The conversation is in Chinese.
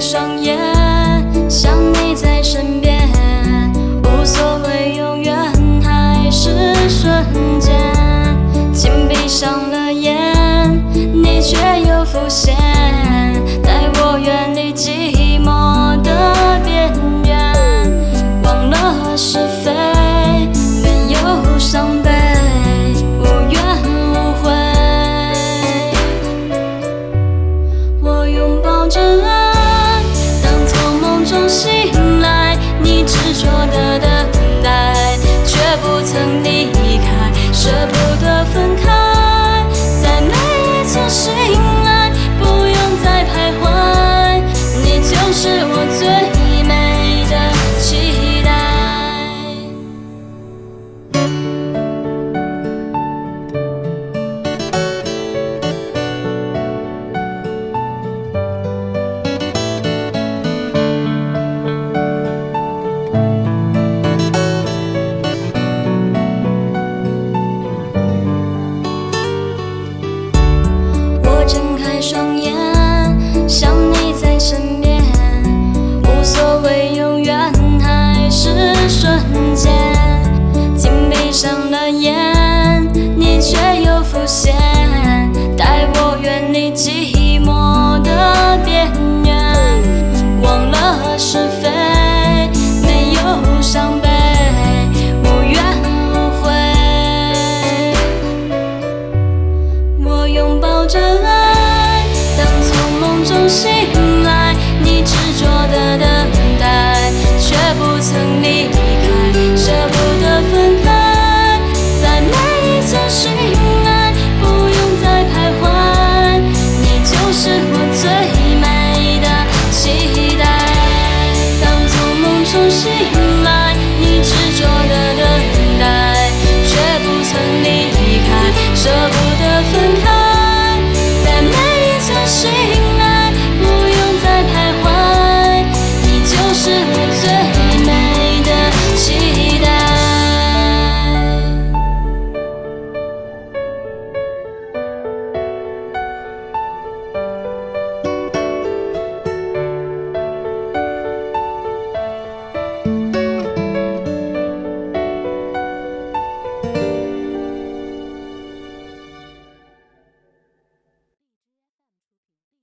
双眼，想你在身边，无所谓永远还是瞬间。紧闭上了眼，你却又浮现，瞬间。紧闭上了眼，你却又浮现，带我远离寂寞的边缘，忘了是非，没有伤悲，无怨无悔。我拥抱着爱，当从梦中醒曾离开，舍不得分开，在每一次醒来，不用再徘徊，你就是我最美的期待。当从梦中醒来，你执着的等待，却不曾离开，舍不得分开，在每一次醒来，不用再徘徊，你就是我最。she